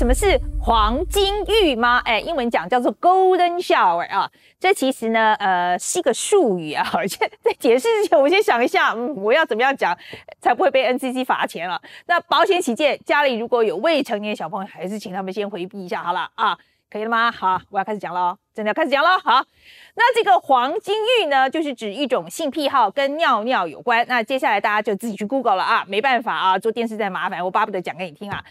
什么是黄金浴吗？哎，英文讲叫做 golden shower 啊。这其实呢，呃，是一个术语啊。而且在解释之前，我先想一下，嗯，我要怎么样讲才不会被 NCC 罚钱了？那保险起见，家里如果有未成年小朋友，还是请他们先回避一下好了啊。可以了吗？好，我要开始讲了，真的要开始讲了。好，那这个黄金浴呢，就是指一种性癖好，跟尿尿有关。那接下来大家就自己去 Google 了啊，没办法啊，做电视再麻烦，我巴不得讲给你听啊。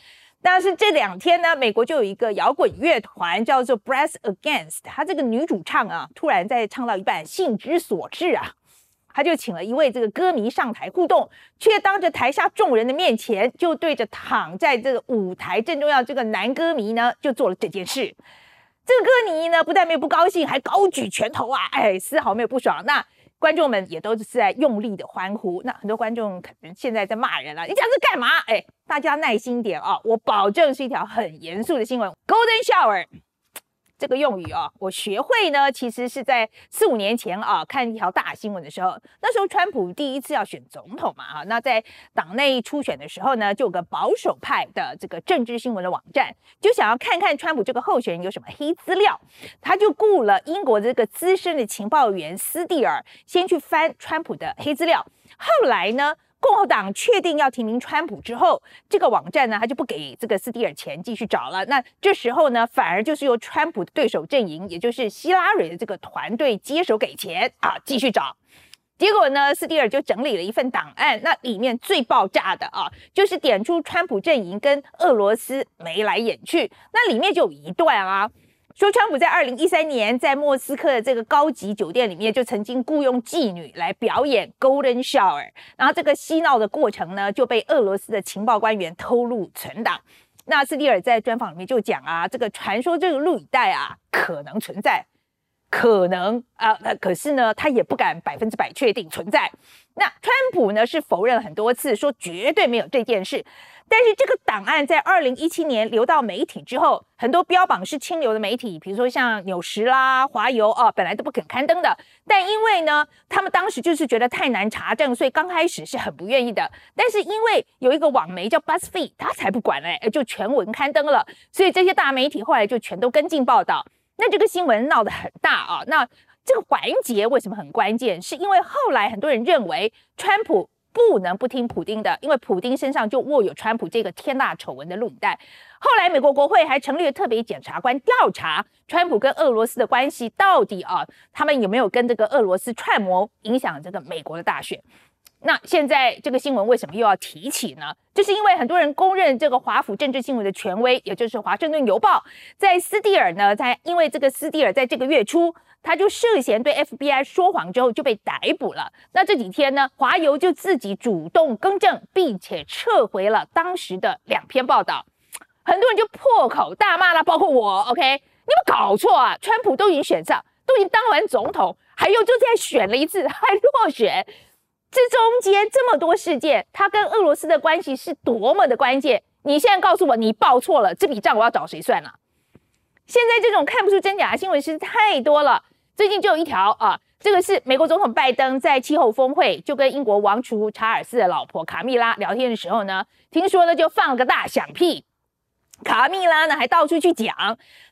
但是这两天呢，美国就有一个摇滚乐团叫做 Breath Against，他这个女主唱啊，突然在唱到一半兴之所至啊。他就请了一位这个歌迷上台互动，却当着台下众人的面前，就对着躺在这个舞台正中央这个男歌迷呢，就做了这件事。这个歌迷呢，不但没有不高兴，还高举拳头啊，哎，丝毫没有不爽。那观众们也都是在用力的欢呼。那很多观众可能现在在骂人了，你讲这干嘛？哎，大家耐心点啊，我保证是一条很严肃的新闻。Golden Shower。这个用语啊，我学会呢，其实是在四五年前啊，看一条大新闻的时候，那时候川普第一次要选总统嘛，啊，那在党内初选的时候呢，就有个保守派的这个政治新闻的网站，就想要看看川普这个候选人有什么黑资料，他就雇了英国这个资深的情报员斯蒂尔，先去翻川普的黑资料，后来呢。共和党确定要提名川普之后，这个网站呢，他就不给这个斯蒂尔钱继续找了。那这时候呢，反而就是由川普的对手阵营，也就是希拉蕊的这个团队接手给钱啊，继续找。结果呢，斯蒂尔就整理了一份档案，那里面最爆炸的啊，就是点出川普阵营跟俄罗斯眉来眼去。那里面就有一段啊。说川普在二零一三年在莫斯科的这个高级酒店里面，就曾经雇佣妓女来表演 Golden Shower，然后这个嬉闹的过程呢，就被俄罗斯的情报官员偷录存档。那斯蒂尔在专访里面就讲啊，这个传说这个录影带啊可能存在，可能啊，那可是呢，他也不敢百分之百确定存在。那川普呢是否认了很多次，说绝对没有这件事。但是这个档案在二零一七年流到媒体之后，很多标榜是清流的媒体，比如说像纽时啦、华邮啊，本来都不肯刊登的。但因为呢，他们当时就是觉得太难查证，所以刚开始是很不愿意的。但是因为有一个网媒叫 BuzzFeed，他才不管嘞，就全文刊登了。所以这些大媒体后来就全都跟进报道。那这个新闻闹得很大啊。那这个环节为什么很关键？是因为后来很多人认为川普。不能不听普丁的，因为普丁身上就握有川普这个天大丑闻的录影带。后来美国国会还成立了特别检察官调查川普跟俄罗斯的关系，到底啊他们有没有跟这个俄罗斯串谋影响这个美国的大选？那现在这个新闻为什么又要提起呢？就是因为很多人公认这个华府政治新闻的权威，也就是华盛顿邮报，在斯蒂尔呢，在因为这个斯蒂尔在这个月初。他就涉嫌对 FBI 说谎之后就被逮捕了。那这几天呢，华邮就自己主动更正，并且撤回了当时的两篇报道。很多人就破口大骂了，包括我。OK，你有搞错啊？川普都已经选上，都已经当完总统，还有就再选了一次还落选，这中间这么多事件，他跟俄罗斯的关系是多么的关键？你现在告诉我你报错了，这笔账我要找谁算了？现在这种看不出真假的新闻实在太多了。最近就有一条啊，这个是美国总统拜登在气候峰会就跟英国王储查尔斯的老婆卡蜜拉聊天的时候呢，听说呢就放了个大响屁，卡米拉呢还到处去讲，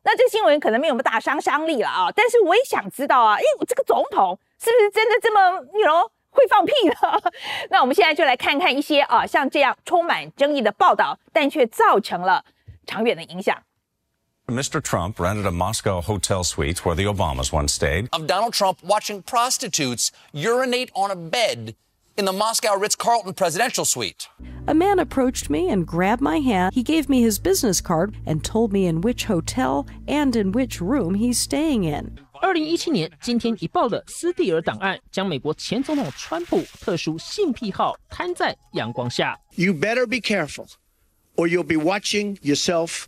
那这新闻可能没有那么大杀伤力了啊，但是我也想知道啊，哎，这个总统是不是真的这么你 know 会放屁呢？那我们现在就来看看一些啊像这样充满争议的报道，但却造成了长远的影响。Mr. Trump rented a Moscow hotel suite where the Obamas once stayed. Of Donald Trump watching prostitutes urinate on a bed in the Moscow Ritz Carlton presidential suite. A man approached me and grabbed my hand. He gave me his business card and told me in which hotel and in which room he's staying in. 二零一七年今天一报的斯蒂尔档案，将美国前总统川普特殊性癖好摊在阳光下。You better be careful, or you'll be watching yourself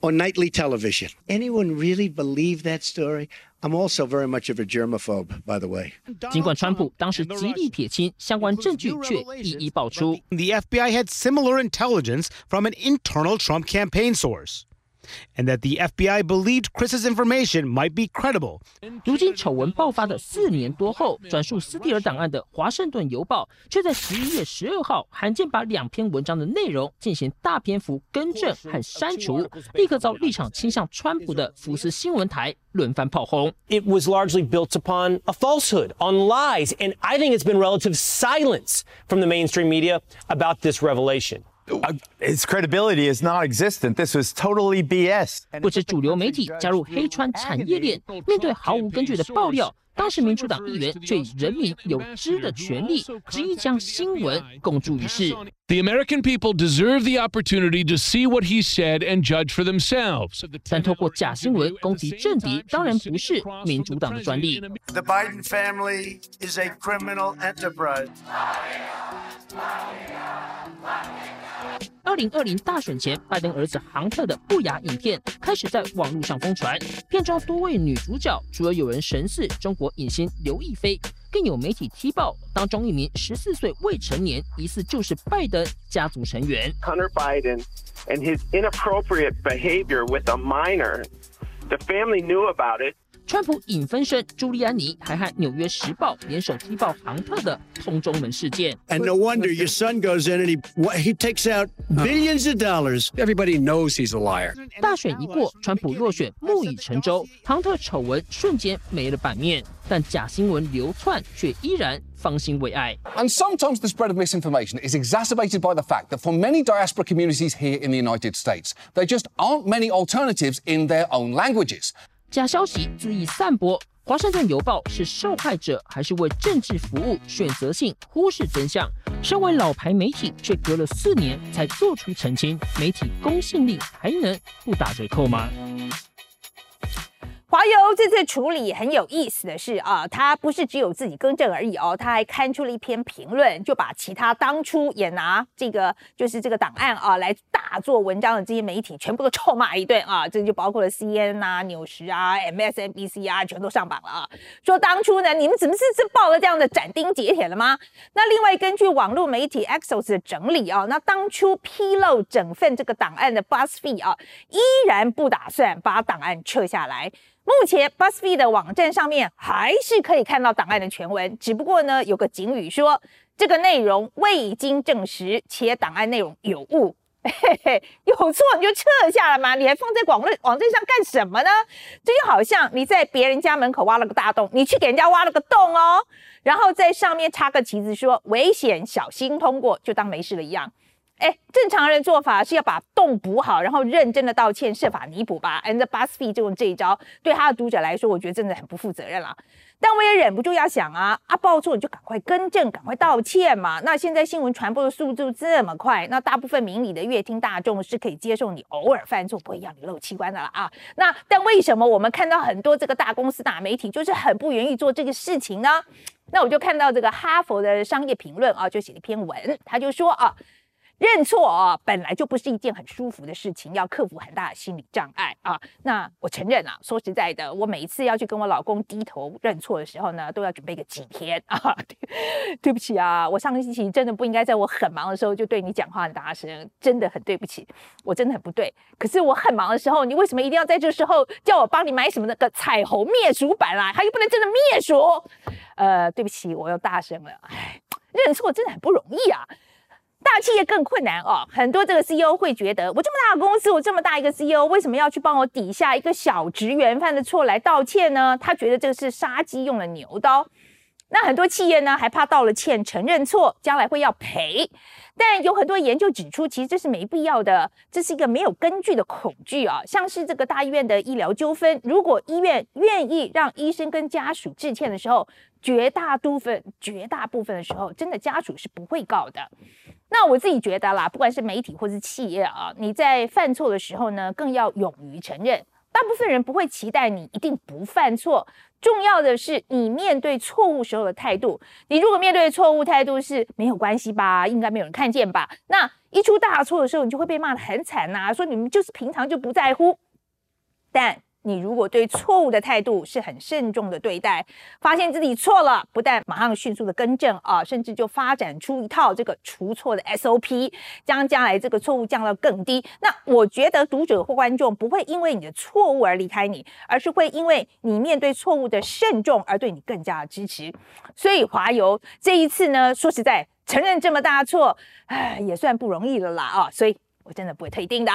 on nightly television. Anyone really believe that story? I'm also very much of a germaphobe, by the way. 尽管川普当时极力撇清，相关证据却一一爆出。The FBI had similar intelligence from an internal Trump campaign source. and that the FBI believed Chris's information might be credible. 如今丑闻爆发的四年多后，转述斯蒂尔档案的《华盛顿邮报》却在十一月十二号罕见把两篇文章的内容进行大篇幅更正和删除，立刻遭立场倾向川普的福斯新闻台轮番炮轰。 It was largely built upon a falsehood, on lies, and I think it's been relative silence from the mainstream media about this revelation. Uh, its credibility is non-existent. This was totally BS. 不止主流媒体加入黑川产业链，面对毫无根据的爆料，当时民主党议员却以人民有知的权利，执意将新闻公诸于世。 The American people deserve the opportunity to see what he said and judge for themselves. 但透过假新闻攻击政敌，当然不是民主党的专利。 The Biden family is a criminal enterprise. 二零二零大选前，拜登儿子杭特的不雅影片开始在网络上疯传。片中多位女主角，除了有人神似中国影星刘亦菲，更有媒体踢爆当中一名十四岁未成年，疑似就是拜登家族成员。Hunter Biden and his inappropriate behavior with a minor. The family knew about it. 川普影分身朱利安尼还和《纽约时报》联手踢爆杭特的通中门事件。 And no wonder your son goes in and he he takes out billions of dollars. Everybody knows he's a liar. 大选一过，川普落选，木已成舟，杭特丑闻瞬间没了版面，但假新闻流窜却依然方兴未艾。 And sometimes the spread of misinformation is exacerbated by the fact that for many diaspora communities here in the United States, there just aren't many alternatives in their own languages. 假消息恣意散播，华盛顿邮报是受害者还是为政治服务？选择性忽视真相。身为老牌媒体，却隔了四年才做出澄清，媒体公信力还能不打折扣吗？华邮这次处理很有意思的是啊，他不是只有自己更正而已哦，他还刊出了一篇评论，就把其他当初也拿这个就是这个档案啊来大做文章的这些媒体全部都臭骂一顿啊，这就包括了 CNN 啊、纽时啊、MSNBC 啊，全都上榜了啊，说当初呢你们怎么是是报了这样的斩钉截铁了吗？那另外根据网络媒体 Axios 的整理啊，那当初披露整份这个档案的 BuzzFeed 啊，依然不打算把档案撤下来。目前 BuzzFeed 的网站上面还是可以看到档案的全文，只不过呢有个警语说这个内容未经证实，且档案内容有误。嘿嘿，有错你就撤下来嘛，你还放在网络网站上干什么呢？这就好像你在别人家门口挖了个大洞，你去给人家挖了个洞哦，然后在上面插个旗子说危险，小心通过，就当没事了一样。哎，正常人做法是要把洞补好，然后认真的道歉，设法弥补吧。And BuzzFeed 就用这一招，对他的读者来说，我觉得真的很不负责任了。但我也忍不住要想啊，啊报错你就赶快更正，赶快道歉嘛。那现在新闻传播的速度这么快，那大部分明理的乐听大众是可以接受你偶尔犯错，不会让你漏器官的了啊。那但为什么我们看到很多这个大公司、大媒体就是很不愿意做这个事情呢？那我就看到这个哈佛的商业评论啊，就写了一篇文，他就说啊。认错啊，本来就不是一件很舒服的事情，要克服很大的心理障碍啊。那我承认啊，说实在的，我每一次要去跟我老公低头认错的时候呢，都要准备个几天啊。对 对不起啊，我上个星期真的不应该在我很忙的时候就对你讲话很大声，真的很对不起，我真的很不对。可是我很忙的时候，你为什么一定要在这时候叫我帮你买什么那个彩虹灭鼠板啦？它又不能真的灭鼠。呃，对不起，我又大声了。唉，认错真的很不容易啊。大企业更困难哦，很多这个 CEO 会觉得，我这么大公司，我这么大一个 CEO，为什么要去帮我底下一个小职员犯的错来道歉呢？他觉得这个是杀鸡用了牛刀。那很多企业呢，还怕道了歉承认错，将来会要赔。但有很多研究指出，其实这是没必要的，这是一个没有根据的恐惧啊。像是这个大医院的医疗纠纷，如果医院愿意让医生跟家属致歉的时候，绝大部分、绝大部分的时候，真的家属是不会告的。那我自己觉得啦，不管是媒体或是企业啊，你在犯错的时候呢，更要勇于承认。大部分人不会期待你一定不犯错，重要的是你面对错误时候的态度。你如果面对错误态度是没有关系吧，应该没有人看见吧，那一出大错的时候，你就会被骂得很惨呐、说你们就是平常就不在乎。但你如果对错误的态度是很慎重的对待，发现自己错了，不但马上迅速的更正啊，甚至就发展出一套这个除错的 SOP，将将来这个错误降到更低。那我觉得读者或观众不会因为你的错误而离开你，而是会因为你面对错误的慎重而对你更加的支持。所以华油这一次呢，说实在，承认这么大错，唉，也算不容易了啦啊！所以我真的不会退订的。